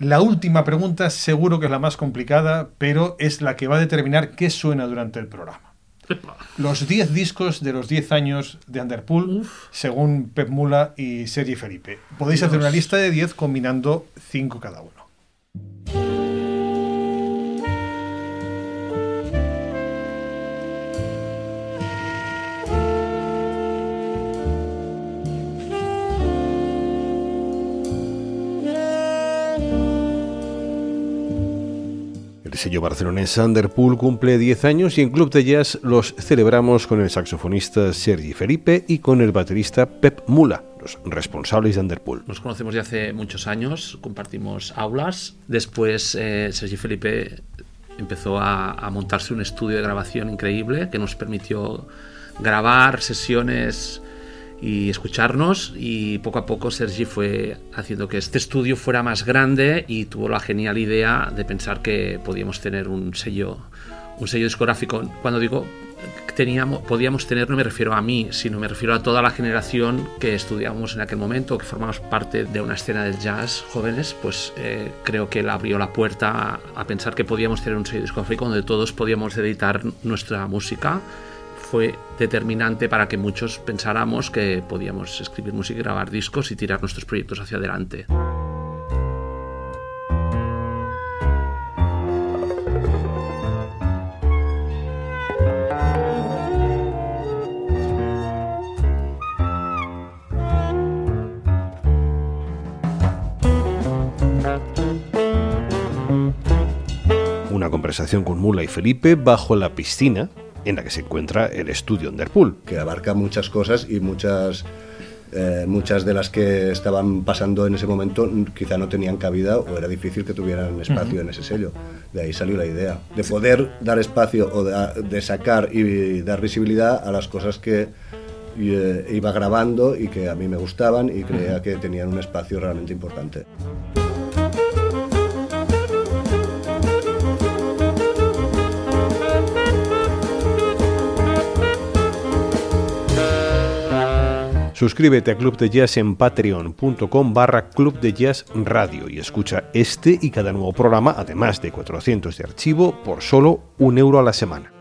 La última pregunta seguro que es la más complicada, pero es la que va a determinar qué suena durante el programa. Los 10 discos de los 10 años de Underpool, según Pep Mula y Sergi Felipe. Podéis hacer una lista de 10 combinando 5 cada uno. El sello barcelonés Underpool cumple 10 años y en Club de Jazz los celebramos con el saxofonista Sergi Felipe y con el baterista Pep Mula, los responsables de Underpool. Nos conocemos de hace muchos años, compartimos aulas. Después eh, Sergi Felipe empezó a, a montarse un estudio de grabación increíble que nos permitió grabar sesiones y escucharnos y poco a poco Sergi fue haciendo que este estudio fuera más grande y tuvo la genial idea de pensar que podíamos tener un sello un sello discográfico. Cuando digo teníamos podíamos tener no me refiero a mí sino me refiero a toda la generación que estudiábamos en aquel momento que formamos parte de una escena del jazz jóvenes pues eh, creo que él abrió la puerta a, a pensar que podíamos tener un sello discográfico donde todos podíamos editar nuestra música fue determinante para que muchos pensáramos que podíamos escribir música grabar discos y tirar nuestros proyectos hacia adelante. Una conversación con Mula y Felipe bajo la piscina en la que se encuentra el estudio Underpool. Que abarca muchas cosas y muchas, eh, muchas de las que estaban pasando en ese momento quizá no tenían cabida o era difícil que tuvieran espacio uh -huh. en ese sello. De ahí salió la idea, de poder dar espacio o de, de sacar y dar visibilidad a las cosas que eh, iba grabando y que a mí me gustaban y creía que tenían un espacio realmente importante. Suscríbete a Club de Jazz en patreon.com barra Club de Jazz Radio y escucha este y cada nuevo programa, además de 400 de archivo, por solo un euro a la semana.